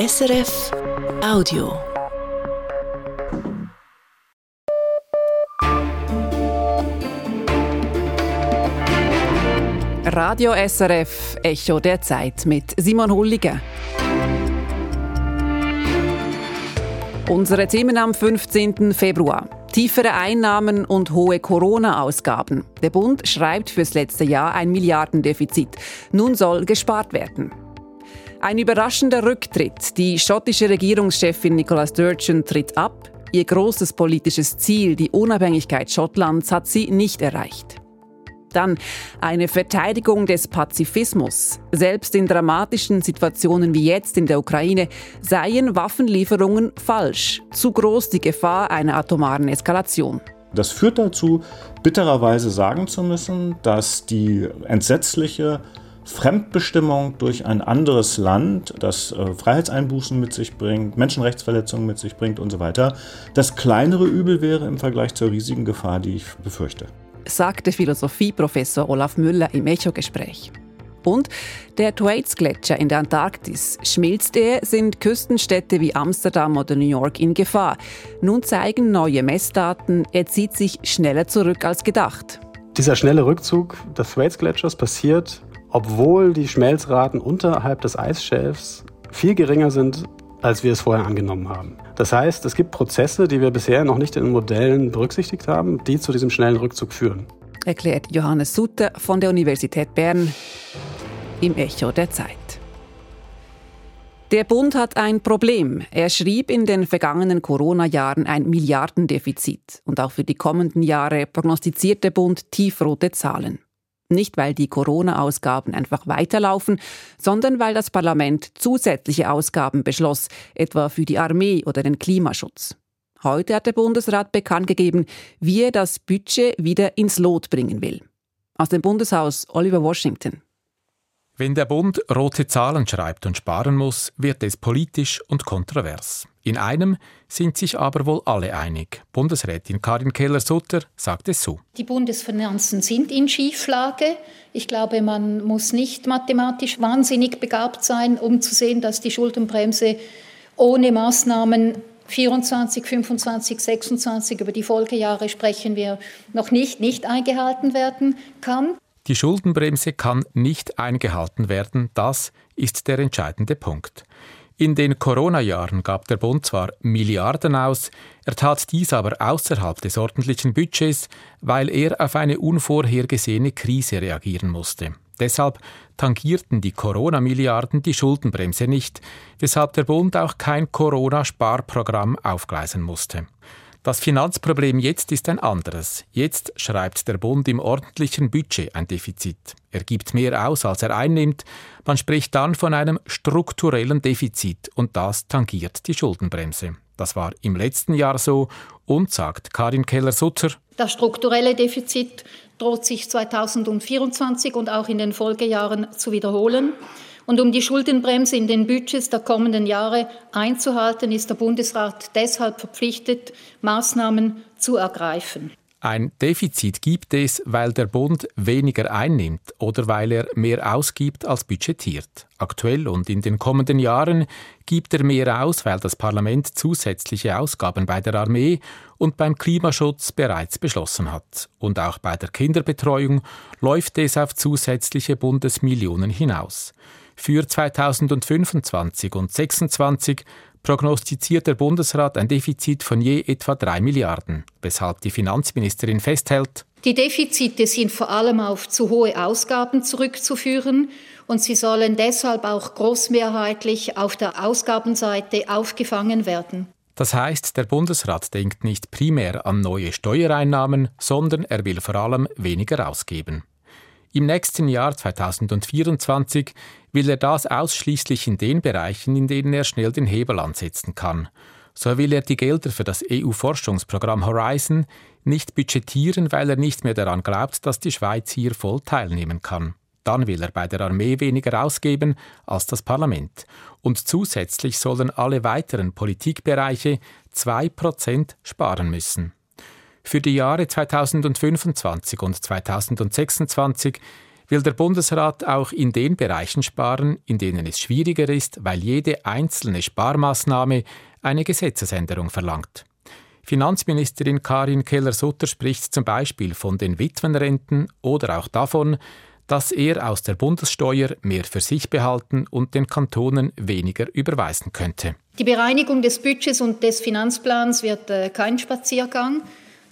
SRF Audio. Radio SRF Echo der Zeit mit Simon Hulliger. Unsere Themen am 15. Februar. Tiefere Einnahmen und hohe Corona-Ausgaben. Der Bund schreibt fürs letzte Jahr ein Milliardendefizit. Nun soll gespart werden. Ein überraschender Rücktritt. Die schottische Regierungschefin Nicola Sturgeon tritt ab. Ihr großes politisches Ziel, die Unabhängigkeit Schottlands, hat sie nicht erreicht. Dann eine Verteidigung des Pazifismus. Selbst in dramatischen Situationen wie jetzt in der Ukraine seien Waffenlieferungen falsch. Zu groß die Gefahr einer atomaren Eskalation. Das führt dazu, bittererweise sagen zu müssen, dass die entsetzliche Fremdbestimmung durch ein anderes Land, das äh, Freiheitseinbußen mit sich bringt, Menschenrechtsverletzungen mit sich bringt und so weiter, das kleinere Übel wäre im Vergleich zur riesigen Gefahr, die ich befürchte sagte Philosophieprofessor Olaf Müller im Echo-Gespräch. Und der Thwaites-Gletscher in der Antarktis. Schmilzt er, sind Küstenstädte wie Amsterdam oder New York in Gefahr. Nun zeigen neue Messdaten, er zieht sich schneller zurück als gedacht. Dieser schnelle Rückzug des Thwaites-Gletschers passiert, obwohl die Schmelzraten unterhalb des Eisschelfs viel geringer sind als wir es vorher angenommen haben. Das heißt, es gibt Prozesse, die wir bisher noch nicht in den Modellen berücksichtigt haben, die zu diesem schnellen Rückzug führen. Erklärt Johannes Sutter von der Universität Bern im Echo der Zeit. Der Bund hat ein Problem. Er schrieb in den vergangenen Corona-Jahren ein Milliardendefizit. Und auch für die kommenden Jahre prognostiziert der Bund tiefrote Zahlen. Nicht, weil die Corona-Ausgaben einfach weiterlaufen, sondern weil das Parlament zusätzliche Ausgaben beschloss, etwa für die Armee oder den Klimaschutz. Heute hat der Bundesrat bekannt gegeben, wie er das Budget wieder ins Lot bringen will. Aus dem Bundeshaus Oliver Washington. Wenn der Bund rote Zahlen schreibt und sparen muss, wird es politisch und kontrovers. In einem sind sich aber wohl alle einig. Bundesrätin Karin Keller-Sutter sagt es so. Die Bundesfinanzen sind in Schieflage. Ich glaube, man muss nicht mathematisch wahnsinnig begabt sein, um zu sehen, dass die Schuldenbremse ohne Maßnahmen 24, 25, 26, über die Folgejahre sprechen wir noch nicht, nicht eingehalten werden kann. Die Schuldenbremse kann nicht eingehalten werden, das ist der entscheidende Punkt. In den Corona-Jahren gab der Bund zwar Milliarden aus, er tat dies aber außerhalb des ordentlichen Budgets, weil er auf eine unvorhergesehene Krise reagieren musste. Deshalb tangierten die Corona-Milliarden die Schuldenbremse nicht, weshalb der Bund auch kein Corona-Sparprogramm aufgleisen musste. Das Finanzproblem jetzt ist ein anderes. Jetzt schreibt der Bund im ordentlichen Budget ein Defizit. Er gibt mehr aus, als er einnimmt. Man spricht dann von einem strukturellen Defizit und das tangiert die Schuldenbremse. Das war im letzten Jahr so und sagt Karin Keller-Sutter. Das strukturelle Defizit droht sich 2024 und auch in den Folgejahren zu wiederholen. Und um die Schuldenbremse in den Budgets der kommenden Jahre einzuhalten, ist der Bundesrat deshalb verpflichtet, Maßnahmen zu ergreifen. Ein Defizit gibt es, weil der Bund weniger einnimmt oder weil er mehr ausgibt als budgetiert. Aktuell und in den kommenden Jahren gibt er mehr aus, weil das Parlament zusätzliche Ausgaben bei der Armee und beim Klimaschutz bereits beschlossen hat. Und auch bei der Kinderbetreuung läuft es auf zusätzliche Bundesmillionen hinaus. Für 2025 und 2026 prognostiziert der Bundesrat ein Defizit von je etwa 3 Milliarden, weshalb die Finanzministerin festhält, die Defizite sind vor allem auf zu hohe Ausgaben zurückzuführen und sie sollen deshalb auch großmehrheitlich auf der Ausgabenseite aufgefangen werden. Das heißt, der Bundesrat denkt nicht primär an neue Steuereinnahmen, sondern er will vor allem weniger ausgeben. Im nächsten Jahr 2024 will er das ausschließlich in den Bereichen, in denen er schnell den Hebel ansetzen kann. So will er die Gelder für das EU-Forschungsprogramm Horizon nicht budgetieren, weil er nicht mehr daran glaubt, dass die Schweiz hier voll teilnehmen kann. Dann will er bei der Armee weniger ausgeben als das Parlament. Und zusätzlich sollen alle weiteren Politikbereiche 2% sparen müssen. Für die Jahre 2025 und 2026 will der Bundesrat auch in den Bereichen sparen, in denen es schwieriger ist, weil jede einzelne Sparmaßnahme eine Gesetzesänderung verlangt. Finanzministerin Karin Keller-Sutter spricht zum Beispiel von den Witwenrenten oder auch davon, dass er aus der Bundessteuer mehr für sich behalten und den Kantonen weniger überweisen könnte. Die Bereinigung des Budgets und des Finanzplans wird äh, kein Spaziergang.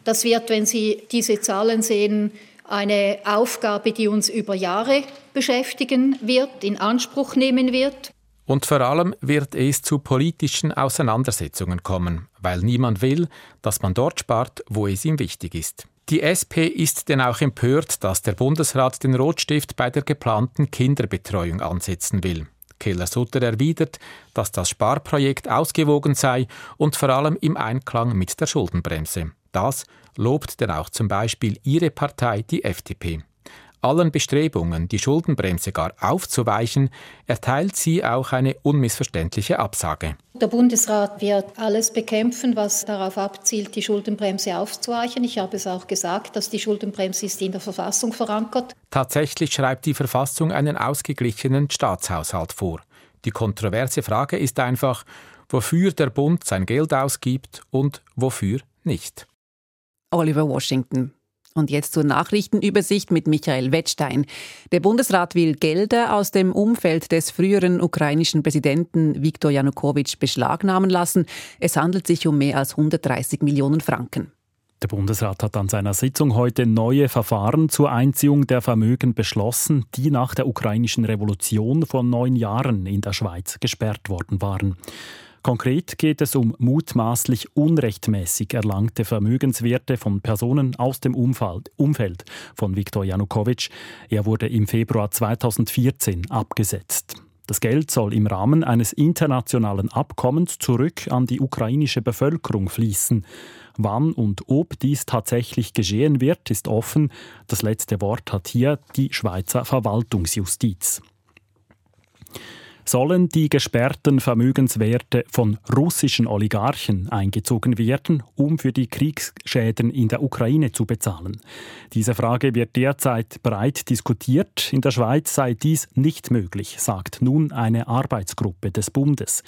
Das wird, wenn Sie diese Zahlen sehen, eine Aufgabe, die uns über Jahre beschäftigen wird, in Anspruch nehmen wird. Und vor allem wird es zu politischen Auseinandersetzungen kommen, weil niemand will, dass man dort spart, wo es ihm wichtig ist. Die SP ist denn auch empört, dass der Bundesrat den Rotstift bei der geplanten Kinderbetreuung ansetzen will. Keller-Sutter erwidert, dass das Sparprojekt ausgewogen sei und vor allem im Einklang mit der Schuldenbremse. Das lobt denn auch zum Beispiel ihre Partei, die FDP. Allen Bestrebungen, die Schuldenbremse gar aufzuweichen, erteilt sie auch eine unmissverständliche Absage. Der Bundesrat wird alles bekämpfen, was darauf abzielt, die Schuldenbremse aufzuweichen. Ich habe es auch gesagt, dass die Schuldenbremse ist in der Verfassung verankert. Tatsächlich schreibt die Verfassung einen ausgeglichenen Staatshaushalt vor. Die kontroverse Frage ist einfach, wofür der Bund sein Geld ausgibt und wofür nicht. Oliver Washington. Und jetzt zur Nachrichtenübersicht mit Michael Wettstein. Der Bundesrat will Gelder aus dem Umfeld des früheren ukrainischen Präsidenten Viktor Janukowitsch beschlagnahmen lassen. Es handelt sich um mehr als 130 Millionen Franken. Der Bundesrat hat an seiner Sitzung heute neue Verfahren zur Einziehung der Vermögen beschlossen, die nach der ukrainischen Revolution vor neun Jahren in der Schweiz gesperrt worden waren. Konkret geht es um mutmaßlich unrechtmäßig erlangte Vermögenswerte von Personen aus dem Umfeld von Viktor Janukowitsch. Er wurde im Februar 2014 abgesetzt. Das Geld soll im Rahmen eines internationalen Abkommens zurück an die ukrainische Bevölkerung fließen. Wann und ob dies tatsächlich geschehen wird, ist offen. Das letzte Wort hat hier die Schweizer Verwaltungsjustiz sollen die gesperrten Vermögenswerte von russischen Oligarchen eingezogen werden, um für die Kriegsschäden in der Ukraine zu bezahlen. Diese Frage wird derzeit breit diskutiert. In der Schweiz sei dies nicht möglich, sagt nun eine Arbeitsgruppe des Bundes.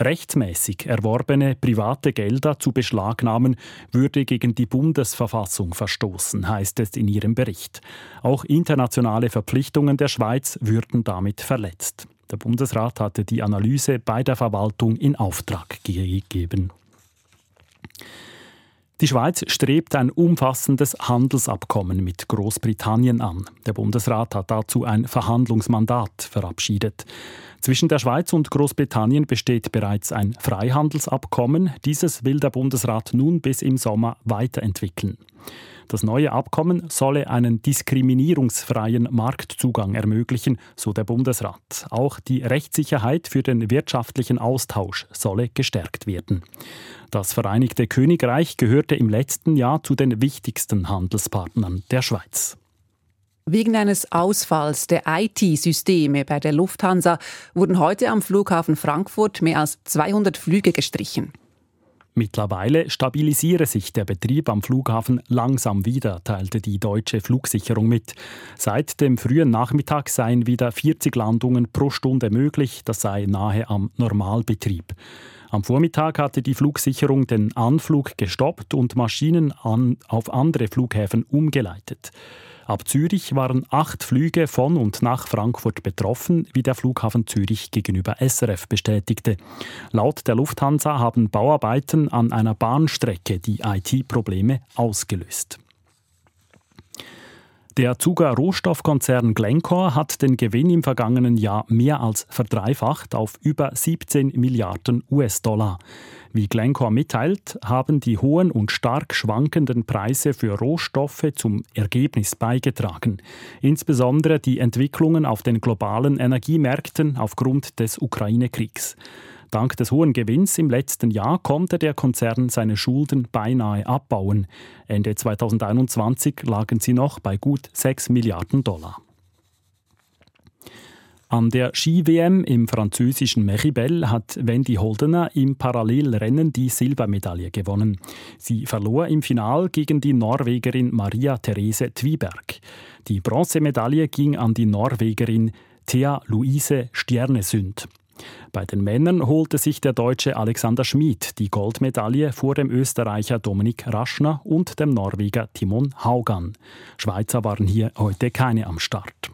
Rechtsmäßig erworbene private Gelder zu beschlagnahmen, würde gegen die Bundesverfassung verstoßen, heißt es in ihrem Bericht. Auch internationale Verpflichtungen der Schweiz würden damit verletzt. Der Bundesrat hatte die Analyse bei der Verwaltung in Auftrag gegeben. Die Schweiz strebt ein umfassendes Handelsabkommen mit Großbritannien an. Der Bundesrat hat dazu ein Verhandlungsmandat verabschiedet. Zwischen der Schweiz und Großbritannien besteht bereits ein Freihandelsabkommen. Dieses will der Bundesrat nun bis im Sommer weiterentwickeln. Das neue Abkommen solle einen diskriminierungsfreien Marktzugang ermöglichen, so der Bundesrat. Auch die Rechtssicherheit für den wirtschaftlichen Austausch solle gestärkt werden. Das Vereinigte Königreich gehörte im letzten Jahr zu den wichtigsten Handelspartnern der Schweiz. Wegen eines Ausfalls der IT-Systeme bei der Lufthansa wurden heute am Flughafen Frankfurt mehr als 200 Flüge gestrichen. Mittlerweile stabilisiere sich der Betrieb am Flughafen langsam wieder, teilte die deutsche Flugsicherung mit. Seit dem frühen Nachmittag seien wieder 40 Landungen pro Stunde möglich, das sei nahe am Normalbetrieb. Am Vormittag hatte die Flugsicherung den Anflug gestoppt und Maschinen an, auf andere Flughäfen umgeleitet. Ab Zürich waren acht Flüge von und nach Frankfurt betroffen, wie der Flughafen Zürich gegenüber SRF bestätigte. Laut der Lufthansa haben Bauarbeiten an einer Bahnstrecke die IT-Probleme ausgelöst. Der Zuger Rohstoffkonzern Glencore hat den Gewinn im vergangenen Jahr mehr als verdreifacht auf über 17 Milliarden US-Dollar. Wie Glencore mitteilt, haben die hohen und stark schwankenden Preise für Rohstoffe zum Ergebnis beigetragen. Insbesondere die Entwicklungen auf den globalen Energiemärkten aufgrund des Ukraine-Kriegs. Dank des hohen Gewinns im letzten Jahr konnte der Konzern seine Schulden beinahe abbauen. Ende 2021 lagen sie noch bei gut 6 Milliarden Dollar. An der Ski-WM im französischen Meribel hat Wendy Holdener im Parallelrennen die Silbermedaille gewonnen. Sie verlor im Final gegen die Norwegerin Maria Therese Twiberg. Die Bronzemedaille ging an die Norwegerin Thea Luise Stjernesund. Bei den Männern holte sich der Deutsche Alexander Schmid die Goldmedaille vor dem Österreicher Dominik Raschner und dem Norweger Timon Haugan. Schweizer waren hier heute keine am Start.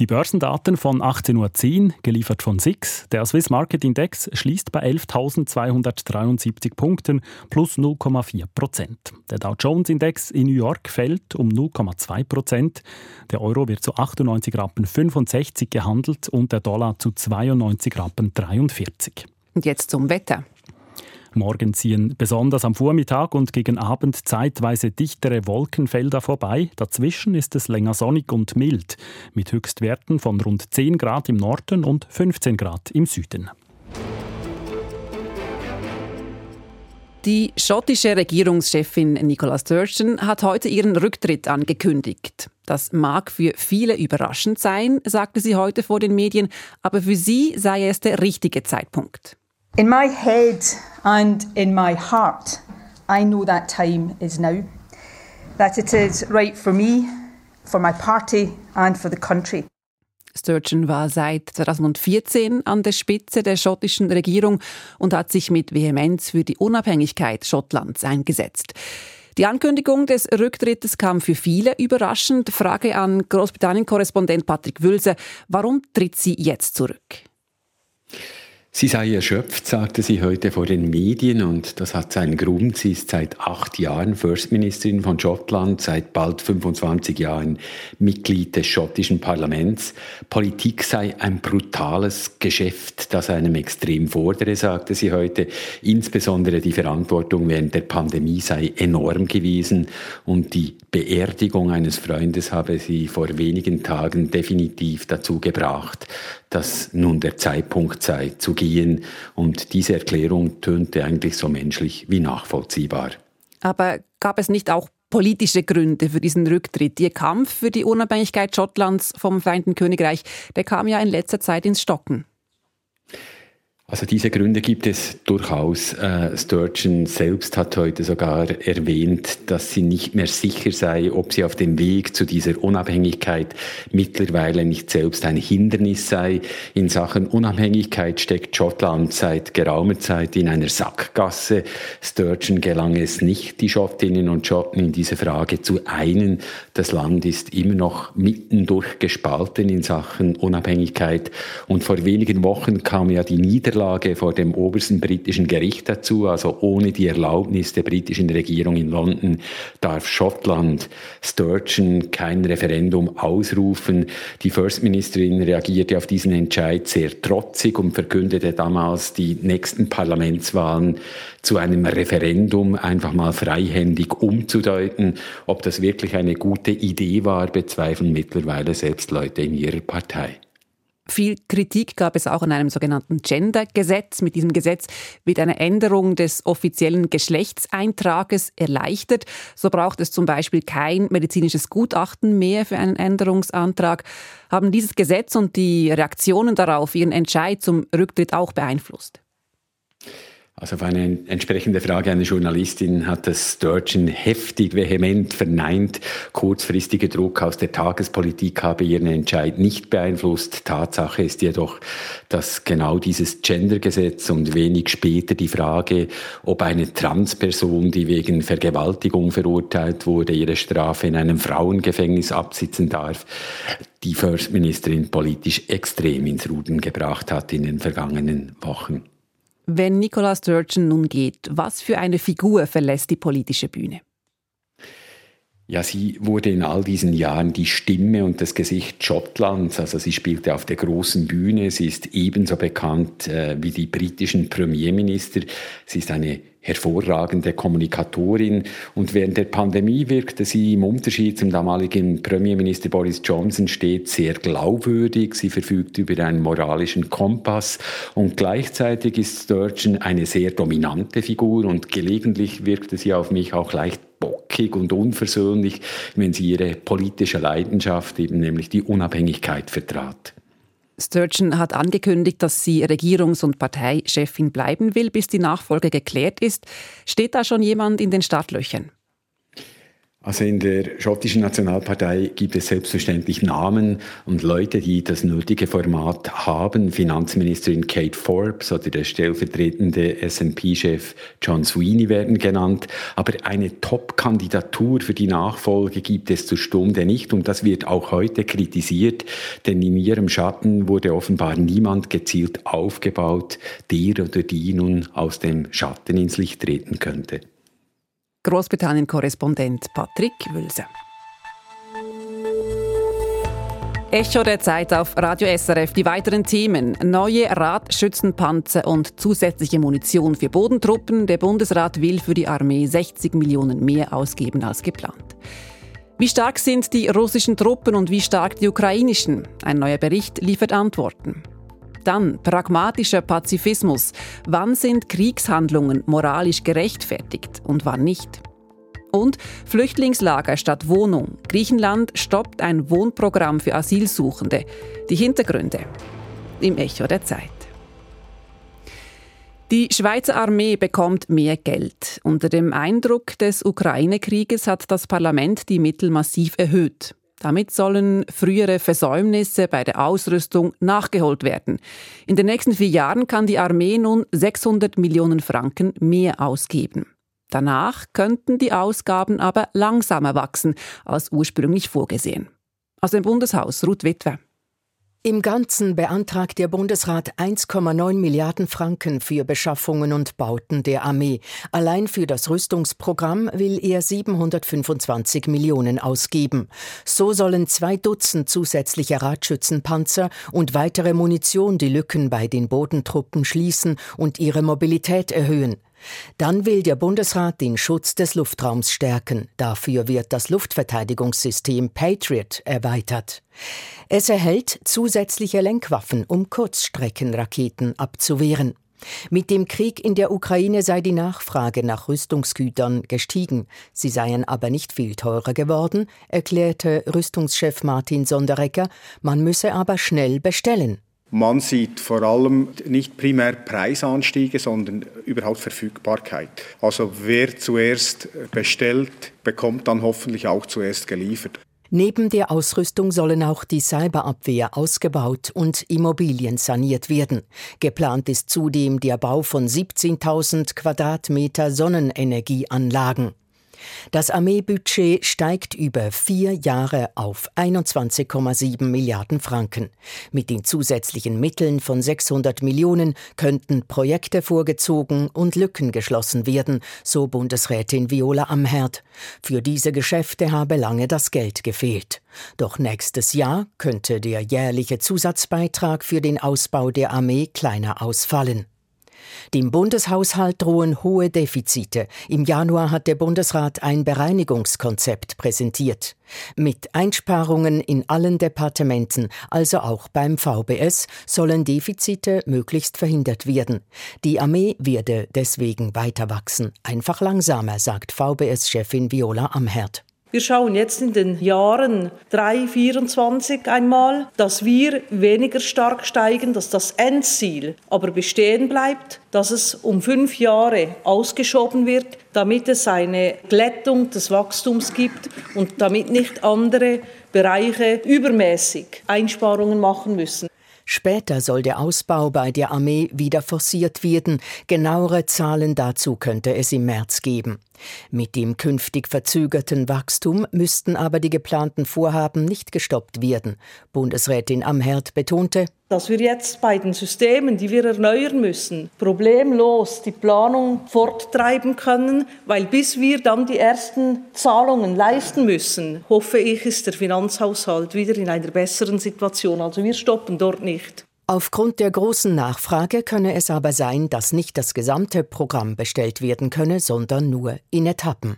Die Börsendaten von 18.10 Uhr, geliefert von SIX. Der Swiss Market Index schließt bei 11.273 Punkten plus 0,4 Prozent. Der Dow Jones Index in New York fällt um 0,2 Prozent. Der Euro wird zu 98 Rappen 65 gehandelt und der Dollar zu 92 Rappen 43. Und jetzt zum Wetter. Morgen ziehen besonders am Vormittag und gegen Abend zeitweise dichtere Wolkenfelder vorbei. Dazwischen ist es länger sonnig und mild, mit Höchstwerten von rund 10 Grad im Norden und 15 Grad im Süden. Die schottische Regierungschefin Nicola Sturgeon hat heute ihren Rücktritt angekündigt. Das mag für viele überraschend sein, sagte sie heute vor den Medien, aber für sie sei es der richtige Zeitpunkt. In my head and in my heart, I know that time is now. That it is right for me, for my party and for the country. Sturgeon war seit 2014 an der Spitze der schottischen Regierung und hat sich mit Vehemenz für die Unabhängigkeit Schottlands eingesetzt. Die Ankündigung des Rücktrittes kam für viele überraschend. Frage an Großbritannien-Korrespondent Patrick Wülse. Warum tritt sie jetzt zurück? Sie sei erschöpft, sagte sie heute vor den Medien und das hat seinen Grund. Sie ist seit acht Jahren First Ministerin von Schottland, seit bald 25 Jahren Mitglied des schottischen Parlaments. Politik sei ein brutales Geschäft, das einem extrem fordere, sagte sie heute. Insbesondere die Verantwortung während der Pandemie sei enorm gewesen und die Beerdigung eines Freundes habe sie vor wenigen Tagen definitiv dazu gebracht, dass nun der Zeitpunkt sei, zu gehen. Und diese Erklärung tönte eigentlich so menschlich wie nachvollziehbar. Aber gab es nicht auch politische Gründe für diesen Rücktritt? Ihr Kampf für die Unabhängigkeit Schottlands vom Vereinten Königreich, der kam ja in letzter Zeit ins Stocken. Also diese Gründe gibt es durchaus. Äh, Sturgeon selbst hat heute sogar erwähnt, dass sie nicht mehr sicher sei, ob sie auf dem Weg zu dieser Unabhängigkeit mittlerweile nicht selbst ein Hindernis sei. In Sachen Unabhängigkeit steckt Schottland seit geraumer Zeit in einer Sackgasse. Sturgeon gelang es nicht, die Schottinnen und Schotten in dieser Frage zu einen. Das Land ist immer noch mittendurch gespalten in Sachen Unabhängigkeit. Und vor wenigen Wochen kam ja die Niederlage vor dem obersten britischen Gericht dazu. Also ohne die Erlaubnis der britischen Regierung in London darf Schottland Sturgeon kein Referendum ausrufen. Die First Ministerin reagierte auf diesen Entscheid sehr trotzig und verkündete damals die nächsten Parlamentswahlen zu einem Referendum einfach mal freihändig umzudeuten. Ob das wirklich eine gute Idee war, bezweifeln mittlerweile selbst Leute in ihrer Partei. Viel Kritik gab es auch an einem sogenannten Gender-Gesetz. Mit diesem Gesetz wird eine Änderung des offiziellen Geschlechtseintrages erleichtert. So braucht es zum Beispiel kein medizinisches Gutachten mehr für einen Änderungsantrag. Haben dieses Gesetz und die Reaktionen darauf Ihren Entscheid zum Rücktritt auch beeinflusst? Also auf eine entsprechende Frage einer Journalistin hat das Sturgeon heftig vehement verneint. Kurzfristiger Druck aus der Tagespolitik habe ihren Entscheid nicht beeinflusst. Tatsache ist jedoch, dass genau dieses Gendergesetz und wenig später die Frage, ob eine Transperson, die wegen Vergewaltigung verurteilt wurde, ihre Strafe in einem Frauengefängnis absitzen darf, die First Ministerin politisch extrem ins Ruden gebracht hat in den vergangenen Wochen. Wenn Nicola Sturgeon nun geht, was für eine Figur verlässt die politische Bühne? Ja, sie wurde in all diesen Jahren die Stimme und das Gesicht Schottlands. Also sie spielte auf der großen Bühne. Sie ist ebenso bekannt äh, wie die britischen Premierminister. Sie ist eine hervorragende Kommunikatorin. Und während der Pandemie wirkte sie im Unterschied zum damaligen Premierminister Boris Johnson stets sehr glaubwürdig. Sie verfügt über einen moralischen Kompass und gleichzeitig ist Sturgeon eine sehr dominante Figur und gelegentlich wirkte sie auf mich auch leicht bockig zackig und unversöhnlich, wenn sie ihre politische Leidenschaft, eben nämlich die Unabhängigkeit, vertrat. Sturgeon hat angekündigt, dass sie Regierungs- und Parteichefin bleiben will, bis die Nachfolge geklärt ist. Steht da schon jemand in den Startlöchern? Also in der schottischen Nationalpartei gibt es selbstverständlich Namen und Leute, die das nötige Format haben. Finanzministerin Kate Forbes oder der stellvertretende SNP-Chef John Sweeney werden genannt. Aber eine Top-Kandidatur für die Nachfolge gibt es zur Stunde nicht und das wird auch heute kritisiert, denn in ihrem Schatten wurde offenbar niemand gezielt aufgebaut, der oder die nun aus dem Schatten ins Licht treten könnte. Großbritannien-Korrespondent Patrick Wülse. Echo der Zeit auf Radio SRF. Die weiteren Themen. Neue Radschützenpanzer und zusätzliche Munition für Bodentruppen. Der Bundesrat will für die Armee 60 Millionen mehr ausgeben als geplant. Wie stark sind die russischen Truppen und wie stark die ukrainischen? Ein neuer Bericht liefert Antworten. Dann pragmatischer Pazifismus. Wann sind Kriegshandlungen moralisch gerechtfertigt und wann nicht? Und Flüchtlingslager statt Wohnung. Griechenland stoppt ein Wohnprogramm für Asylsuchende. Die Hintergründe im Echo der Zeit. Die Schweizer Armee bekommt mehr Geld. Unter dem Eindruck des Ukraine-Krieges hat das Parlament die Mittel massiv erhöht. Damit sollen frühere Versäumnisse bei der Ausrüstung nachgeholt werden. In den nächsten vier Jahren kann die Armee nun 600 Millionen Franken mehr ausgeben. Danach könnten die Ausgaben aber langsamer wachsen als ursprünglich vorgesehen. Aus dem Bundeshaus Ruth Witwer. Im Ganzen beantragt der Bundesrat 1,9 Milliarden Franken für Beschaffungen und Bauten der Armee. Allein für das Rüstungsprogramm will er 725 Millionen ausgeben. So sollen zwei Dutzend zusätzliche Radschützenpanzer und weitere Munition die Lücken bei den Bodentruppen schließen und ihre Mobilität erhöhen. Dann will der Bundesrat den Schutz des Luftraums stärken. Dafür wird das Luftverteidigungssystem Patriot erweitert. Es erhält zusätzliche Lenkwaffen, um Kurzstreckenraketen abzuwehren. Mit dem Krieg in der Ukraine sei die Nachfrage nach Rüstungsgütern gestiegen, sie seien aber nicht viel teurer geworden, erklärte Rüstungschef Martin Sonderecker, man müsse aber schnell bestellen. Man sieht vor allem nicht primär Preisanstiege, sondern überhaupt Verfügbarkeit. Also wer zuerst bestellt, bekommt dann hoffentlich auch zuerst geliefert. Neben der Ausrüstung sollen auch die Cyberabwehr ausgebaut und Immobilien saniert werden. Geplant ist zudem der Bau von 17.000 Quadratmeter Sonnenenergieanlagen. Das Armeebudget steigt über vier Jahre auf 21,7 Milliarden Franken. Mit den zusätzlichen Mitteln von 600 Millionen könnten Projekte vorgezogen und Lücken geschlossen werden, so Bundesrätin Viola Amherd. Für diese Geschäfte habe lange das Geld gefehlt. Doch nächstes Jahr könnte der jährliche Zusatzbeitrag für den Ausbau der Armee kleiner ausfallen. Dem Bundeshaushalt drohen hohe Defizite. Im Januar hat der Bundesrat ein Bereinigungskonzept präsentiert. Mit Einsparungen in allen Departementen, also auch beim VBS, sollen Defizite möglichst verhindert werden. Die Armee werde deswegen weiter wachsen. Einfach langsamer, sagt VBS-Chefin Viola Amherd. Wir schauen jetzt in den Jahren 3, 24 einmal, dass wir weniger stark steigen, dass das Endziel aber bestehen bleibt, dass es um fünf Jahre ausgeschoben wird, damit es eine Glättung des Wachstums gibt und damit nicht andere Bereiche übermäßig Einsparungen machen müssen. Später soll der Ausbau bei der Armee wieder forciert werden. Genauere Zahlen dazu könnte es im März geben. Mit dem künftig verzögerten Wachstum müssten aber die geplanten Vorhaben nicht gestoppt werden. Bundesrätin Amherd betonte, dass wir jetzt bei den Systemen, die wir erneuern müssen, problemlos die Planung forttreiben können, weil bis wir dann die ersten Zahlungen leisten müssen, hoffe ich, ist der Finanzhaushalt wieder in einer besseren Situation. Also wir stoppen dort nicht. Aufgrund der großen Nachfrage könne es aber sein, dass nicht das gesamte Programm bestellt werden könne, sondern nur in Etappen.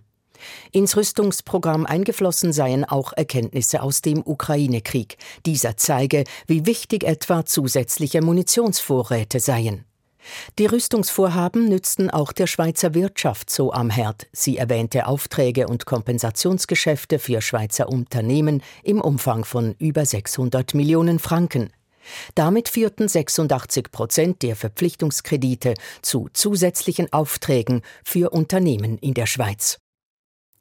Ins Rüstungsprogramm eingeflossen seien auch Erkenntnisse aus dem Ukraine-Krieg. Dieser zeige, wie wichtig etwa zusätzliche Munitionsvorräte seien. Die Rüstungsvorhaben nützten auch der Schweizer Wirtschaft so am Herd. Sie erwähnte Aufträge und Kompensationsgeschäfte für Schweizer Unternehmen im Umfang von über 600 Millionen Franken. Damit führten 86 Prozent der Verpflichtungskredite zu zusätzlichen Aufträgen für Unternehmen in der Schweiz.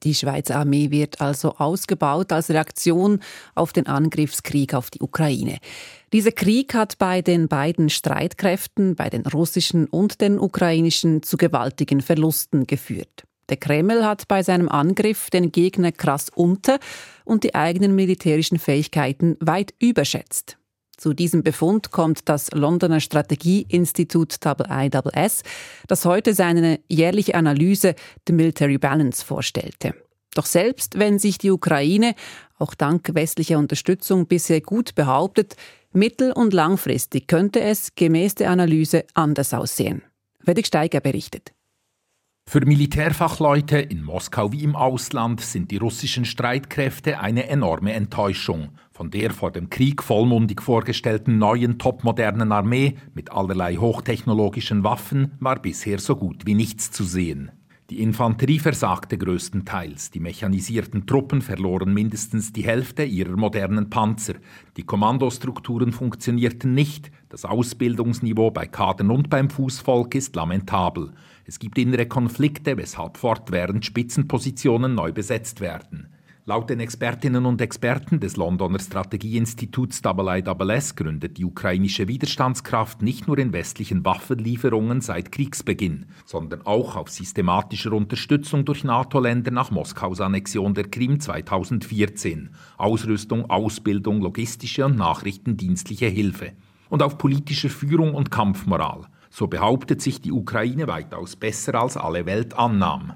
Die Schweizer Armee wird also ausgebaut als Reaktion auf den Angriffskrieg auf die Ukraine. Dieser Krieg hat bei den beiden Streitkräften, bei den russischen und den ukrainischen, zu gewaltigen Verlusten geführt. Der Kreml hat bei seinem Angriff den Gegner krass unter und die eigenen militärischen Fähigkeiten weit überschätzt. Zu diesem Befund kommt das Londoner Strategieinstitut IIS, das heute seine jährliche Analyse The Military Balance vorstellte. Doch selbst wenn sich die Ukraine, auch dank westlicher Unterstützung, bisher gut behauptet, mittel- und langfristig könnte es gemäß der Analyse anders aussehen. Wedek Steiger berichtet. Für Militärfachleute in Moskau wie im Ausland sind die russischen Streitkräfte eine enorme Enttäuschung. Von der vor dem Krieg vollmundig vorgestellten neuen topmodernen Armee mit allerlei hochtechnologischen Waffen war bisher so gut wie nichts zu sehen. Die Infanterie versagte größtenteils, die mechanisierten Truppen verloren mindestens die Hälfte ihrer modernen Panzer, die Kommandostrukturen funktionierten nicht, das Ausbildungsniveau bei Kadern und beim Fußvolk ist lamentabel. Es gibt innere Konflikte, weshalb fortwährend Spitzenpositionen neu besetzt werden. Laut den Expertinnen und Experten des Londoner Strategieinstituts IIS gründet die ukrainische Widerstandskraft nicht nur in westlichen Waffenlieferungen seit Kriegsbeginn, sondern auch auf systematischer Unterstützung durch NATO-Länder nach Moskaus Annexion der Krim 2014, Ausrüstung, Ausbildung, logistische und nachrichtendienstliche Hilfe und auf politischer Führung und Kampfmoral. So behauptet sich die Ukraine weitaus besser als alle Welt annahm.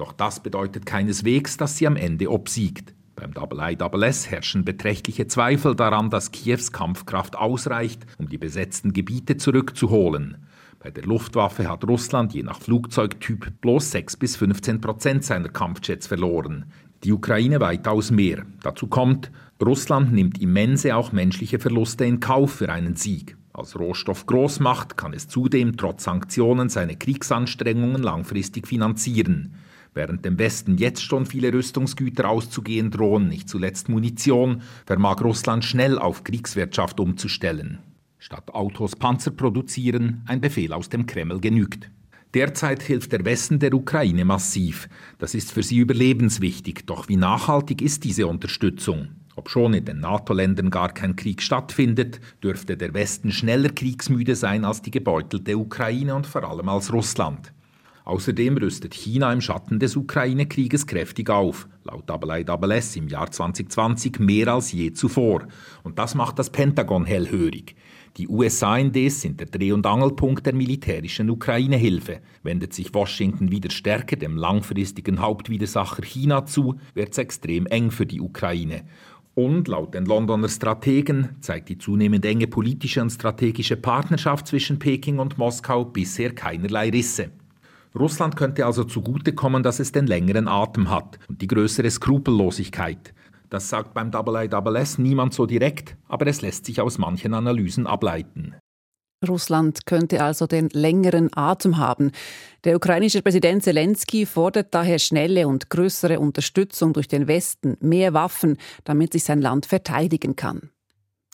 Doch das bedeutet keineswegs, dass sie am Ende obsiegt. Beim IIS herrschen beträchtliche Zweifel daran, dass Kiews Kampfkraft ausreicht, um die besetzten Gebiete zurückzuholen. Bei der Luftwaffe hat Russland je nach Flugzeugtyp bloß 6 bis 15 Prozent seiner Kampfjets verloren. Die Ukraine weitaus mehr. Dazu kommt, Russland nimmt immense auch menschliche Verluste in Kauf für einen Sieg. Als Rohstoffgroßmacht kann es zudem trotz Sanktionen seine Kriegsanstrengungen langfristig finanzieren. Während dem Westen jetzt schon viele Rüstungsgüter auszugehen drohen, nicht zuletzt Munition, vermag Russland schnell auf Kriegswirtschaft umzustellen. Statt Autos Panzer produzieren, ein Befehl aus dem Kreml genügt. Derzeit hilft der Westen der Ukraine massiv. Das ist für sie überlebenswichtig. Doch wie nachhaltig ist diese Unterstützung? Ob schon in den NATO-Ländern gar kein Krieg stattfindet, dürfte der Westen schneller kriegsmüde sein als die gebeutelte Ukraine und vor allem als Russland. Außerdem rüstet China im Schatten des Ukraine-Krieges kräftig auf, laut IIS im Jahr 2020 mehr als je zuvor. Und das macht das Pentagon hellhörig. Die USA indes sind der Dreh- und Angelpunkt der militärischen Ukraine-Hilfe. Wendet sich Washington wieder stärker dem langfristigen Hauptwidersacher China zu, wird es extrem eng für die Ukraine. Und laut den Londoner Strategen zeigt die zunehmend enge politische und strategische Partnerschaft zwischen Peking und Moskau bisher keinerlei Risse. Russland könnte also zugutekommen, dass es den längeren Atem hat und die größere Skrupellosigkeit. Das sagt beim IIS niemand so direkt, aber es lässt sich aus manchen Analysen ableiten. Russland könnte also den längeren Atem haben. Der ukrainische Präsident Zelensky fordert daher schnelle und größere Unterstützung durch den Westen, mehr Waffen, damit sich sein Land verteidigen kann.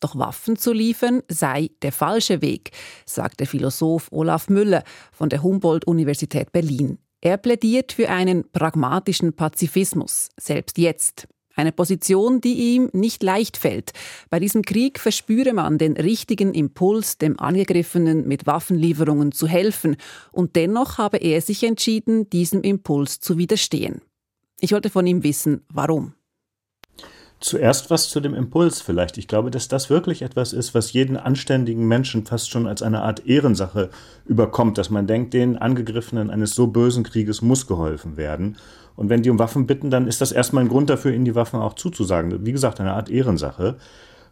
Doch Waffen zu liefern sei der falsche Weg, sagt der Philosoph Olaf Müller von der Humboldt-Universität Berlin. Er plädiert für einen pragmatischen Pazifismus, selbst jetzt. Eine Position, die ihm nicht leicht fällt. Bei diesem Krieg verspüre man den richtigen Impuls, dem Angegriffenen mit Waffenlieferungen zu helfen, und dennoch habe er sich entschieden, diesem Impuls zu widerstehen. Ich wollte von ihm wissen, warum. Zuerst was zu dem Impuls vielleicht. Ich glaube, dass das wirklich etwas ist, was jeden anständigen Menschen fast schon als eine Art Ehrensache überkommt, dass man denkt, den Angegriffenen eines so bösen Krieges muss geholfen werden. Und wenn die um Waffen bitten, dann ist das erstmal ein Grund dafür, ihnen die Waffen auch zuzusagen. Wie gesagt, eine Art Ehrensache.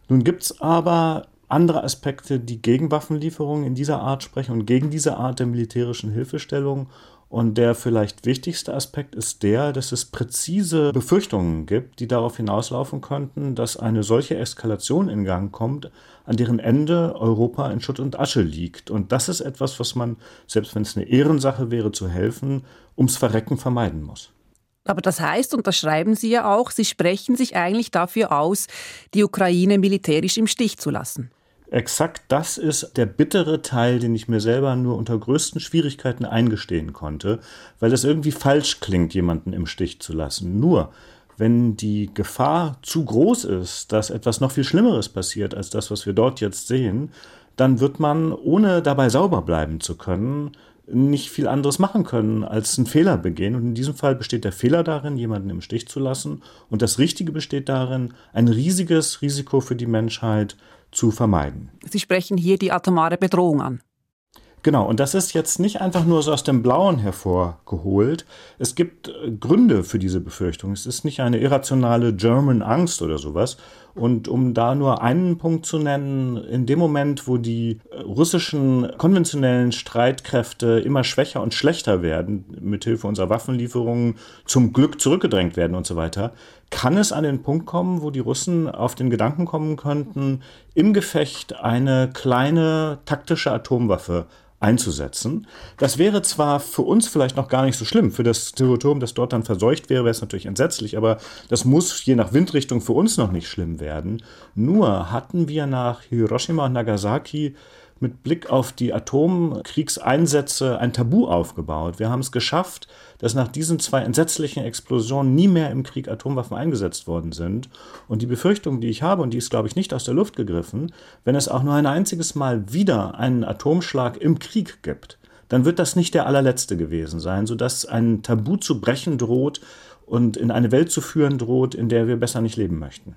Nun gibt's aber andere Aspekte, die gegen Waffenlieferungen in dieser Art sprechen und gegen diese Art der militärischen Hilfestellung. Und der vielleicht wichtigste Aspekt ist der, dass es präzise Befürchtungen gibt, die darauf hinauslaufen könnten, dass eine solche Eskalation in Gang kommt, an deren Ende Europa in Schutt und Asche liegt. Und das ist etwas, was man, selbst wenn es eine Ehrensache wäre, zu helfen, ums Verrecken vermeiden muss. Aber das heißt, und das schreiben Sie ja auch, Sie sprechen sich eigentlich dafür aus, die Ukraine militärisch im Stich zu lassen. Exakt das ist der bittere Teil, den ich mir selber nur unter größten Schwierigkeiten eingestehen konnte, weil es irgendwie falsch klingt, jemanden im Stich zu lassen. Nur, wenn die Gefahr zu groß ist, dass etwas noch viel Schlimmeres passiert als das, was wir dort jetzt sehen, dann wird man, ohne dabei sauber bleiben zu können, nicht viel anderes machen können, als einen Fehler begehen. Und in diesem Fall besteht der Fehler darin, jemanden im Stich zu lassen. Und das Richtige besteht darin, ein riesiges Risiko für die Menschheit zu vermeiden. Sie sprechen hier die atomare Bedrohung an. Genau, und das ist jetzt nicht einfach nur so aus dem Blauen hervorgeholt. Es gibt äh, Gründe für diese Befürchtung. Es ist nicht eine irrationale German Angst oder sowas. Und um da nur einen Punkt zu nennen, in dem Moment, wo die äh, russischen konventionellen Streitkräfte immer schwächer und schlechter werden, mithilfe unserer Waffenlieferungen zum Glück zurückgedrängt werden und so weiter, kann es an den Punkt kommen, wo die Russen auf den Gedanken kommen könnten, im Gefecht eine kleine taktische Atomwaffe einzusetzen. Das wäre zwar für uns vielleicht noch gar nicht so schlimm, für das Territorium, das dort dann verseucht wäre, wäre es natürlich entsetzlich, aber das muss je nach Windrichtung für uns noch nicht schlimm werden. Nur hatten wir nach Hiroshima und Nagasaki mit Blick auf die Atomkriegseinsätze ein Tabu aufgebaut. Wir haben es geschafft, dass nach diesen zwei entsetzlichen Explosionen nie mehr im Krieg Atomwaffen eingesetzt worden sind. Und die Befürchtung, die ich habe, und die ist, glaube ich, nicht aus der Luft gegriffen, wenn es auch nur ein einziges Mal wieder einen Atomschlag im Krieg gibt, dann wird das nicht der allerletzte gewesen sein, sodass ein Tabu zu brechen droht und in eine Welt zu führen droht, in der wir besser nicht leben möchten.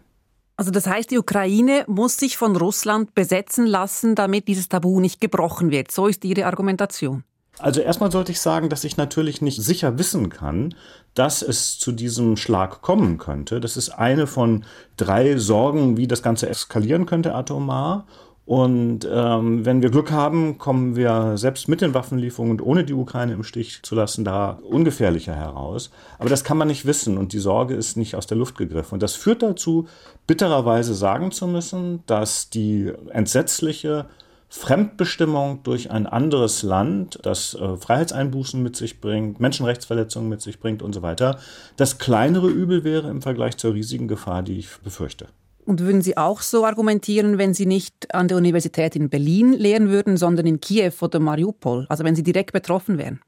Also das heißt, die Ukraine muss sich von Russland besetzen lassen, damit dieses Tabu nicht gebrochen wird. So ist Ihre Argumentation. Also erstmal sollte ich sagen, dass ich natürlich nicht sicher wissen kann, dass es zu diesem Schlag kommen könnte. Das ist eine von drei Sorgen, wie das Ganze eskalieren könnte atomar. Und ähm, wenn wir Glück haben, kommen wir selbst mit den Waffenlieferungen und ohne die Ukraine im Stich zu lassen, da ungefährlicher heraus. Aber das kann man nicht wissen und die Sorge ist nicht aus der Luft gegriffen. Und das führt dazu, bittererweise sagen zu müssen, dass die entsetzliche Fremdbestimmung durch ein anderes Land, das äh, Freiheitseinbußen mit sich bringt, Menschenrechtsverletzungen mit sich bringt und so weiter, das kleinere Übel wäre im Vergleich zur riesigen Gefahr, die ich befürchte. Und würden Sie auch so argumentieren, wenn Sie nicht an der Universität in Berlin lehren würden, sondern in Kiew oder Mariupol, also wenn Sie direkt betroffen wären?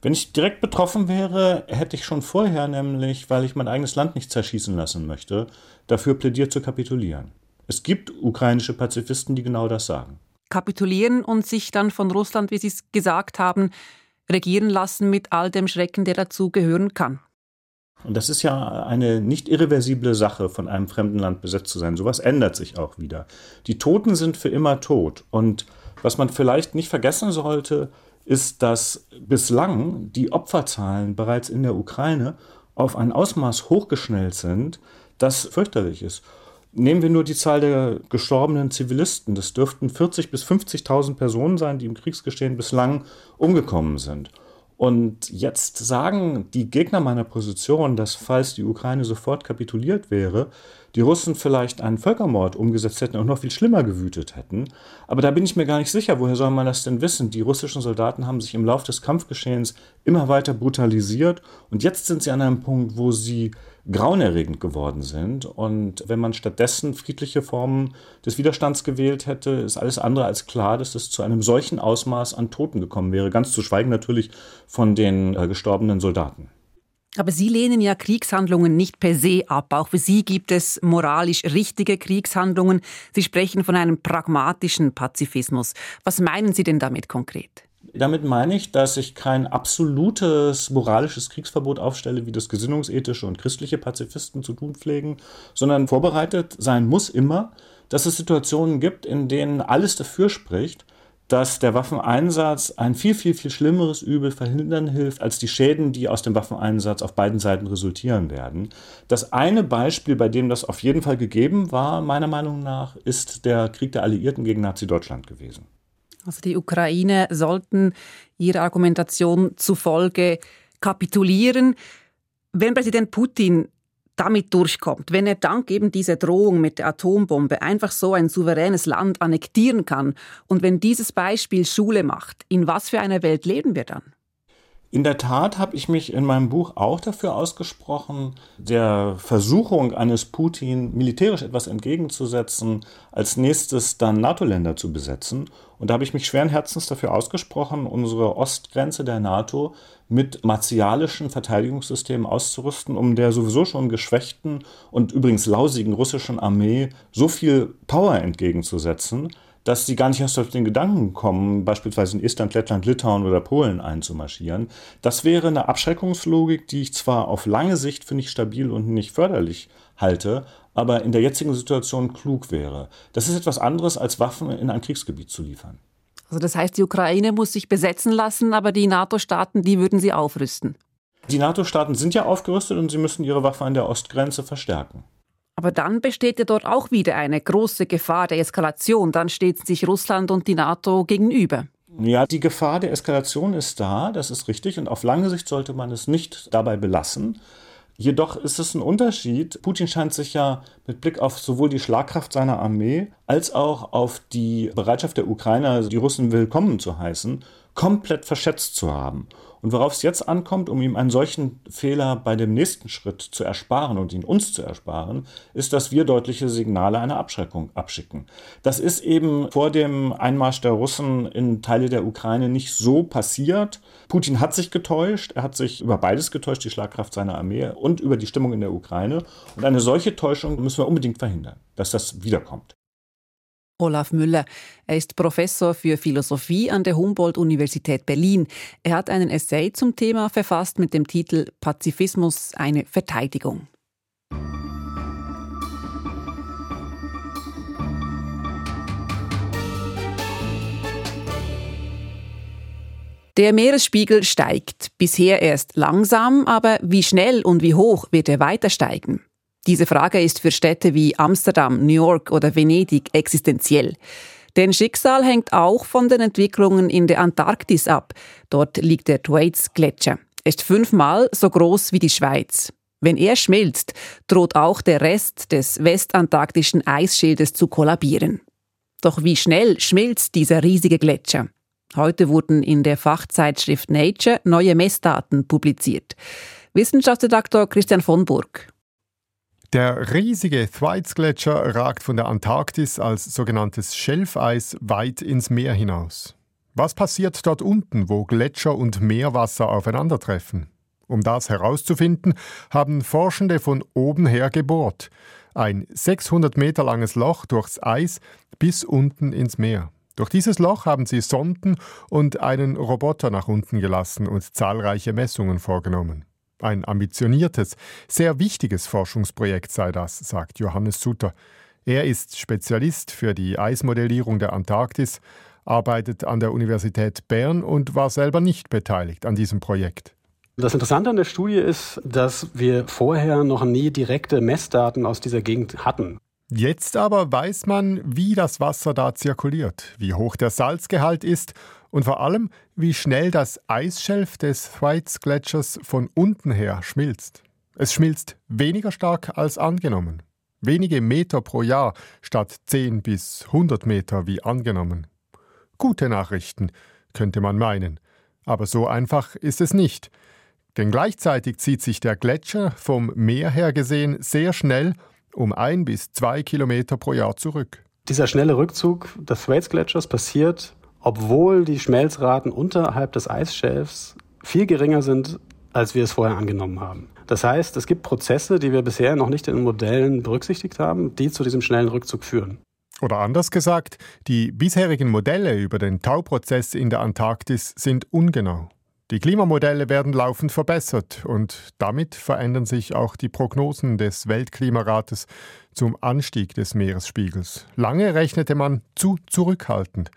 Wenn ich direkt betroffen wäre, hätte ich schon vorher nämlich, weil ich mein eigenes Land nicht zerschießen lassen möchte, dafür plädiert zu kapitulieren. Es gibt ukrainische Pazifisten, die genau das sagen. Kapitulieren und sich dann von Russland, wie Sie es gesagt haben, regieren lassen mit all dem Schrecken, der dazu gehören kann. Und das ist ja eine nicht irreversible Sache, von einem fremden Land besetzt zu sein. Sowas ändert sich auch wieder. Die Toten sind für immer tot. Und was man vielleicht nicht vergessen sollte, ist, dass bislang die Opferzahlen bereits in der Ukraine auf ein Ausmaß hochgeschnellt sind, das fürchterlich ist. Nehmen wir nur die Zahl der gestorbenen Zivilisten. Das dürften 40.000 bis 50.000 Personen sein, die im Kriegsgeschehen bislang umgekommen sind. Und jetzt sagen die Gegner meiner Position, dass falls die Ukraine sofort kapituliert wäre, die Russen vielleicht einen Völkermord umgesetzt hätten und noch viel schlimmer gewütet hätten. Aber da bin ich mir gar nicht sicher, woher soll man das denn wissen? Die russischen Soldaten haben sich im Laufe des Kampfgeschehens immer weiter brutalisiert und jetzt sind sie an einem Punkt, wo sie grauenerregend geworden sind. Und wenn man stattdessen friedliche Formen des Widerstands gewählt hätte, ist alles andere als klar, dass es zu einem solchen Ausmaß an Toten gekommen wäre. Ganz zu schweigen natürlich von den äh, gestorbenen Soldaten. Aber Sie lehnen ja Kriegshandlungen nicht per se ab. Auch für Sie gibt es moralisch richtige Kriegshandlungen. Sie sprechen von einem pragmatischen Pazifismus. Was meinen Sie denn damit konkret? Damit meine ich, dass ich kein absolutes moralisches Kriegsverbot aufstelle, wie das gesinnungsethische und christliche Pazifisten zu tun pflegen, sondern vorbereitet sein muss immer, dass es Situationen gibt, in denen alles dafür spricht, dass der Waffeneinsatz ein viel, viel, viel schlimmeres Übel verhindern hilft, als die Schäden, die aus dem Waffeneinsatz auf beiden Seiten resultieren werden. Das eine Beispiel, bei dem das auf jeden Fall gegeben war, meiner Meinung nach, ist der Krieg der Alliierten gegen Nazi-Deutschland gewesen. Also die Ukraine sollten ihrer Argumentation zufolge kapitulieren. Wenn Präsident Putin damit durchkommt, wenn er dank eben dieser Drohung mit der Atombombe einfach so ein souveränes Land annektieren kann und wenn dieses Beispiel Schule macht, in was für einer Welt leben wir dann? In der Tat habe ich mich in meinem Buch auch dafür ausgesprochen, der Versuchung eines Putin militärisch etwas entgegenzusetzen, als nächstes dann NATO-Länder zu besetzen. Und da habe ich mich schweren Herzens dafür ausgesprochen, unsere Ostgrenze der NATO mit martialischen Verteidigungssystemen auszurüsten, um der sowieso schon geschwächten und übrigens lausigen russischen Armee so viel Power entgegenzusetzen, dass sie gar nicht erst auf den Gedanken kommen, beispielsweise in Estland, Lettland, Litauen oder Polen einzumarschieren. Das wäre eine Abschreckungslogik, die ich zwar auf lange Sicht für nicht stabil und nicht förderlich halte, aber in der jetzigen Situation klug wäre. Das ist etwas anderes, als Waffen in ein Kriegsgebiet zu liefern. Also das heißt, die Ukraine muss sich besetzen lassen, aber die NATO-Staaten, die würden sie aufrüsten. Die NATO-Staaten sind ja aufgerüstet und sie müssen ihre Waffen an der Ostgrenze verstärken. Aber dann besteht ja dort auch wieder eine große Gefahr der Eskalation. Dann stehen sich Russland und die NATO gegenüber. Ja, die Gefahr der Eskalation ist da, das ist richtig. Und auf lange Sicht sollte man es nicht dabei belassen. Jedoch ist es ein Unterschied. Putin scheint sich ja mit Blick auf sowohl die Schlagkraft seiner Armee als auch auf die Bereitschaft der Ukrainer, die Russen willkommen zu heißen, komplett verschätzt zu haben. Und worauf es jetzt ankommt, um ihm einen solchen Fehler bei dem nächsten Schritt zu ersparen und ihn uns zu ersparen, ist, dass wir deutliche Signale einer Abschreckung abschicken. Das ist eben vor dem Einmarsch der Russen in Teile der Ukraine nicht so passiert. Putin hat sich getäuscht, er hat sich über beides getäuscht, die Schlagkraft seiner Armee und über die Stimmung in der Ukraine. Und eine solche Täuschung müssen wir unbedingt verhindern, dass das wiederkommt. Olaf Müller. Er ist Professor für Philosophie an der Humboldt-Universität Berlin. Er hat einen Essay zum Thema verfasst mit dem Titel Pazifismus eine Verteidigung. Der Meeresspiegel steigt. Bisher erst langsam, aber wie schnell und wie hoch wird er weiter steigen? Diese Frage ist für Städte wie Amsterdam, New York oder Venedig existenziell. Denn Schicksal hängt auch von den Entwicklungen in der Antarktis ab. Dort liegt der Thwaites-Gletscher. Er ist fünfmal so groß wie die Schweiz. Wenn er schmilzt, droht auch der Rest des westantarktischen Eisschildes zu kollabieren. Doch wie schnell schmilzt dieser riesige Gletscher? Heute wurden in der Fachzeitschrift Nature neue Messdaten publiziert. Wissenschaftsredaktor Christian von Burg. Der riesige Thwaites-Gletscher ragt von der Antarktis als sogenanntes Schelfeis weit ins Meer hinaus. Was passiert dort unten, wo Gletscher und Meerwasser aufeinandertreffen? Um das herauszufinden, haben Forschende von oben her gebohrt. Ein 600 Meter langes Loch durchs Eis bis unten ins Meer. Durch dieses Loch haben sie Sonden und einen Roboter nach unten gelassen und zahlreiche Messungen vorgenommen. Ein ambitioniertes, sehr wichtiges Forschungsprojekt sei das, sagt Johannes Sutter. Er ist Spezialist für die Eismodellierung der Antarktis, arbeitet an der Universität Bern und war selber nicht beteiligt an diesem Projekt. Das Interessante an der Studie ist, dass wir vorher noch nie direkte Messdaten aus dieser Gegend hatten. Jetzt aber weiß man, wie das Wasser da zirkuliert, wie hoch der Salzgehalt ist und vor allem, wie schnell das Eisschelf des Thwaites-Gletschers von unten her schmilzt. Es schmilzt weniger stark als angenommen. Wenige Meter pro Jahr statt 10 bis 100 Meter wie angenommen. Gute Nachrichten, könnte man meinen. Aber so einfach ist es nicht. Denn gleichzeitig zieht sich der Gletscher vom Meer her gesehen sehr schnell um ein bis zwei Kilometer pro Jahr zurück. Dieser schnelle Rückzug des Thwaites-Gletschers passiert obwohl die Schmelzraten unterhalb des Eisschelfs viel geringer sind, als wir es vorher angenommen haben. Das heißt, es gibt Prozesse, die wir bisher noch nicht in den Modellen berücksichtigt haben, die zu diesem schnellen Rückzug führen. Oder anders gesagt, die bisherigen Modelle über den Tauprozess in der Antarktis sind ungenau. Die Klimamodelle werden laufend verbessert und damit verändern sich auch die Prognosen des Weltklimarates zum Anstieg des Meeresspiegels. Lange rechnete man zu zurückhaltend.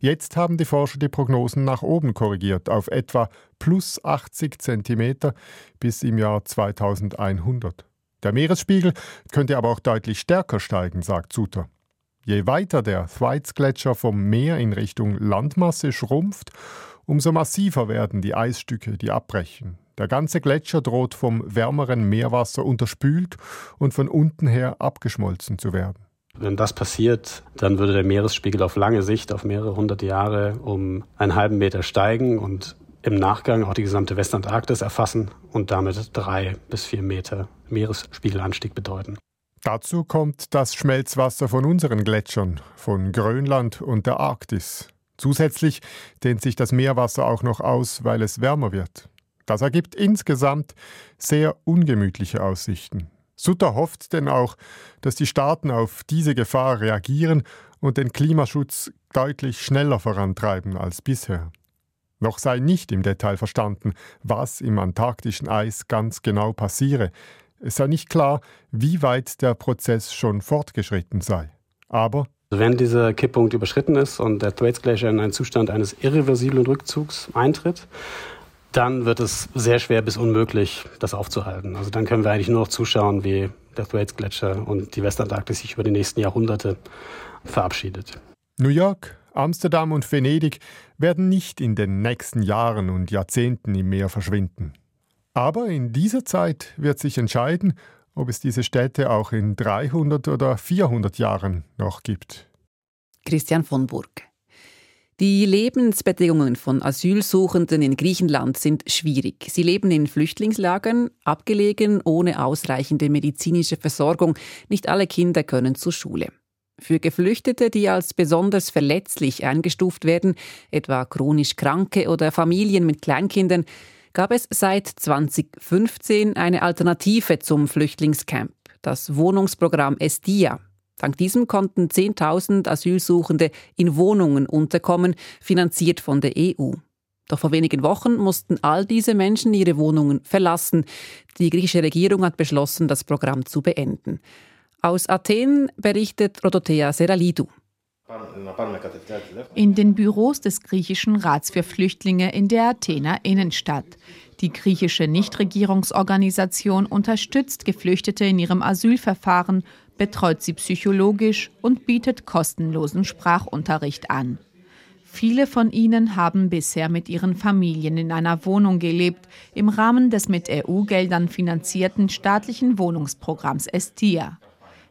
Jetzt haben die Forscher die Prognosen nach oben korrigiert auf etwa plus 80 cm bis im Jahr 2100. Der Meeresspiegel könnte aber auch deutlich stärker steigen, sagt Suter. Je weiter der Thwaites-Gletscher vom Meer in Richtung Landmasse schrumpft, umso massiver werden die Eisstücke, die abbrechen. Der ganze Gletscher droht vom wärmeren Meerwasser unterspült und von unten her abgeschmolzen zu werden. Wenn das passiert, dann würde der Meeresspiegel auf lange Sicht, auf mehrere hundert Jahre, um einen halben Meter steigen und im Nachgang auch die gesamte Westantarktis erfassen und damit drei bis vier Meter Meeresspiegelanstieg bedeuten. Dazu kommt das Schmelzwasser von unseren Gletschern, von Grönland und der Arktis. Zusätzlich dehnt sich das Meerwasser auch noch aus, weil es wärmer wird. Das ergibt insgesamt sehr ungemütliche Aussichten. Sutter hofft denn auch, dass die Staaten auf diese Gefahr reagieren und den Klimaschutz deutlich schneller vorantreiben als bisher. Noch sei nicht im Detail verstanden, was im antarktischen Eis ganz genau passiere. Es sei nicht klar, wie weit der Prozess schon fortgeschritten sei. Aber wenn dieser Kipppunkt überschritten ist und der Thwaites Glacier in einen Zustand eines irreversiblen Rückzugs eintritt, dann wird es sehr schwer bis unmöglich, das aufzuhalten. Also dann können wir eigentlich nur noch zuschauen, wie der Thwaites Gletscher und die Westantarktis sich über die nächsten Jahrhunderte verabschiedet. New York, Amsterdam und Venedig werden nicht in den nächsten Jahren und Jahrzehnten im Meer verschwinden. Aber in dieser Zeit wird sich entscheiden, ob es diese Städte auch in 300 oder 400 Jahren noch gibt. Christian von Burg. Die Lebensbedingungen von Asylsuchenden in Griechenland sind schwierig. Sie leben in Flüchtlingslagern, abgelegen, ohne ausreichende medizinische Versorgung. Nicht alle Kinder können zur Schule. Für Geflüchtete, die als besonders verletzlich eingestuft werden, etwa chronisch Kranke oder Familien mit Kleinkindern, gab es seit 2015 eine Alternative zum Flüchtlingscamp, das Wohnungsprogramm Estia. Dank diesem konnten 10.000 Asylsuchende in Wohnungen unterkommen, finanziert von der EU. Doch vor wenigen Wochen mussten all diese Menschen ihre Wohnungen verlassen. Die griechische Regierung hat beschlossen, das Programm zu beenden. Aus Athen berichtet Rodotea Seralidou. In den Büros des griechischen Rats für Flüchtlinge in der Athener Innenstadt. Die griechische Nichtregierungsorganisation unterstützt Geflüchtete in ihrem Asylverfahren betreut sie psychologisch und bietet kostenlosen Sprachunterricht an. Viele von ihnen haben bisher mit ihren Familien in einer Wohnung gelebt, im Rahmen des mit EU-Geldern finanzierten staatlichen Wohnungsprogramms Estia.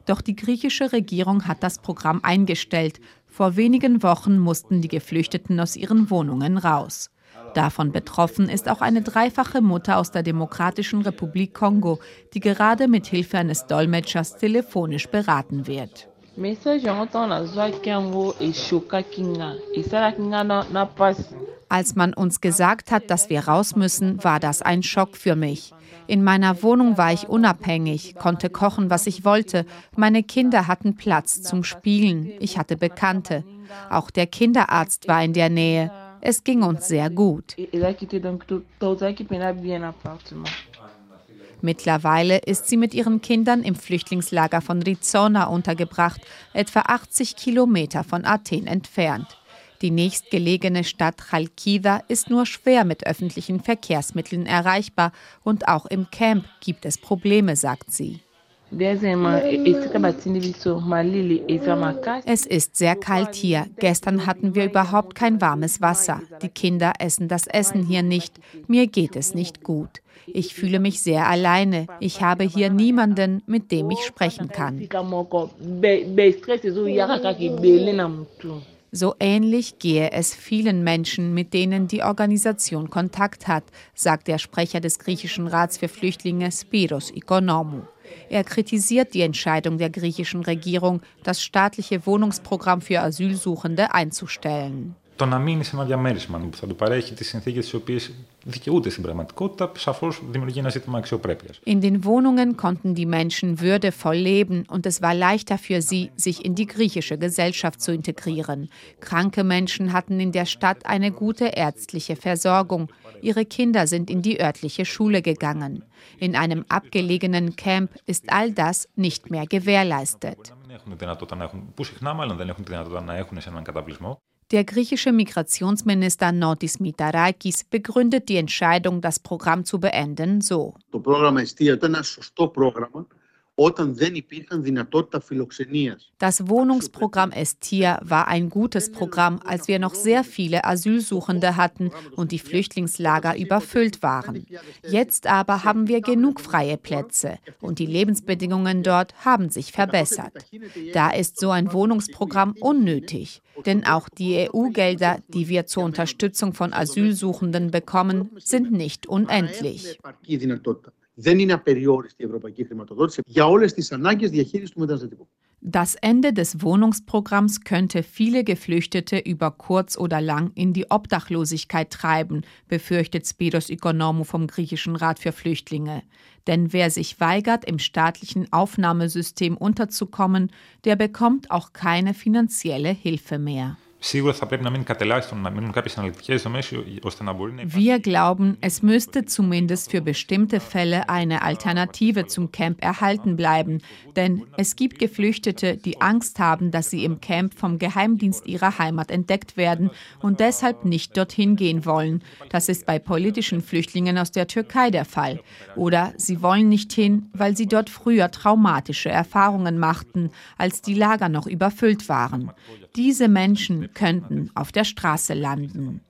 Doch die griechische Regierung hat das Programm eingestellt. Vor wenigen Wochen mussten die Geflüchteten aus ihren Wohnungen raus. Davon betroffen ist auch eine dreifache Mutter aus der Demokratischen Republik Kongo, die gerade mit Hilfe eines Dolmetschers telefonisch beraten wird. Als man uns gesagt hat, dass wir raus müssen, war das ein Schock für mich. In meiner Wohnung war ich unabhängig, konnte kochen, was ich wollte. Meine Kinder hatten Platz zum Spielen. Ich hatte Bekannte. Auch der Kinderarzt war in der Nähe. Es ging uns sehr gut. Mittlerweile ist sie mit ihren Kindern im Flüchtlingslager von Rizona untergebracht, etwa 80 Kilometer von Athen entfernt. Die nächstgelegene Stadt Chalkida ist nur schwer mit öffentlichen Verkehrsmitteln erreichbar und auch im Camp gibt es Probleme, sagt sie. Es ist sehr kalt hier. Gestern hatten wir überhaupt kein warmes Wasser. Die Kinder essen das Essen hier nicht. Mir geht es nicht gut. Ich fühle mich sehr alleine. Ich habe hier niemanden, mit dem ich sprechen kann. So ähnlich gehe es vielen Menschen, mit denen die Organisation Kontakt hat, sagt der Sprecher des griechischen Rats für Flüchtlinge Spiros Ikonomou. Er kritisiert die Entscheidung der griechischen Regierung, das staatliche Wohnungsprogramm für Asylsuchende einzustellen Το να μείνει σε ένα διαμέρισμα που θα του παρέχει τι συνθήκε τι οποίε δικαιούται στην πραγματικότητα, σαφώ δημιουργεί ένα ζήτημα αξιοπρέπεια. In den Wohnungen konnten die Menschen würdevoll leben und es war leichter für sie, sich in die griechische Gesellschaft zu integrieren. Kranke Menschen hatten in der Stadt eine gute ärztliche Versorgung. Ihre Kinder sind in die örtliche Schule gegangen. In einem abgelegenen Camp ist all das nicht mehr gewährleistet. Der griechische Migrationsminister Notis Mitarakis begründet die Entscheidung, das Programm zu beenden, so. Das Wohnungsprogramm Estia war ein gutes Programm, als wir noch sehr viele Asylsuchende hatten und die Flüchtlingslager überfüllt waren. Jetzt aber haben wir genug freie Plätze und die Lebensbedingungen dort haben sich verbessert. Da ist so ein Wohnungsprogramm unnötig, denn auch die EU-Gelder, die wir zur Unterstützung von Asylsuchenden bekommen, sind nicht unendlich δεν είναι απεριόριστη η ευρωπαϊκή χρηματοδότηση για όλες τις ανάγκες διαχείρισης του μεταναστευτικού. Das Ende des Wohnungsprogramms könnte viele Geflüchtete über kurz oder lang in die Obdachlosigkeit treiben, befürchtet Spiros Ikonomou vom griechischen Rat für Flüchtlinge. Denn wer sich weigert, im staatlichen Aufnahmesystem unterzukommen, der bekommt auch keine finanzielle Hilfe mehr. Wir glauben, es müsste zumindest für bestimmte Fälle eine Alternative zum Camp erhalten bleiben, denn es gibt Geflüchtete, die Angst haben, dass sie im Camp vom Geheimdienst ihrer Heimat entdeckt werden und deshalb nicht dorthin gehen wollen. Das ist bei politischen Flüchtlingen aus der Türkei der Fall. Oder sie wollen nicht hin, weil sie dort früher traumatische Erfahrungen machten, als die Lager noch überfüllt waren. Diese Menschen könnten auf der Straße landen.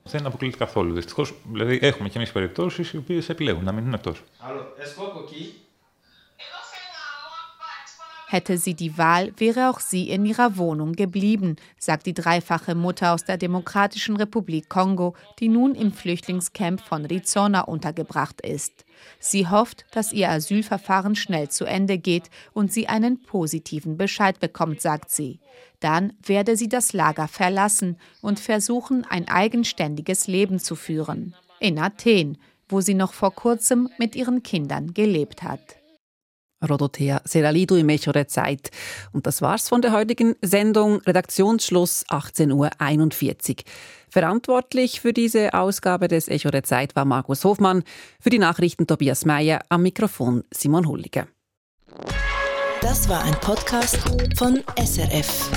Hätte sie die Wahl, wäre auch sie in ihrer Wohnung geblieben, sagt die dreifache Mutter aus der Demokratischen Republik Kongo, die nun im Flüchtlingscamp von Rizona untergebracht ist. Sie hofft, dass ihr Asylverfahren schnell zu Ende geht und sie einen positiven Bescheid bekommt, sagt sie. Dann werde sie das Lager verlassen und versuchen, ein eigenständiges Leben zu führen. In Athen, wo sie noch vor kurzem mit ihren Kindern gelebt hat. Rodothea Seralidu im Echo der Zeit. Und das war's von der heutigen Sendung. Redaktionsschluss 18.41 Uhr. Verantwortlich für diese Ausgabe des Echo der Zeit war Markus Hofmann, für die Nachrichten Tobias Meyer, am Mikrofon Simon Hulliger. Das war ein Podcast von SRF.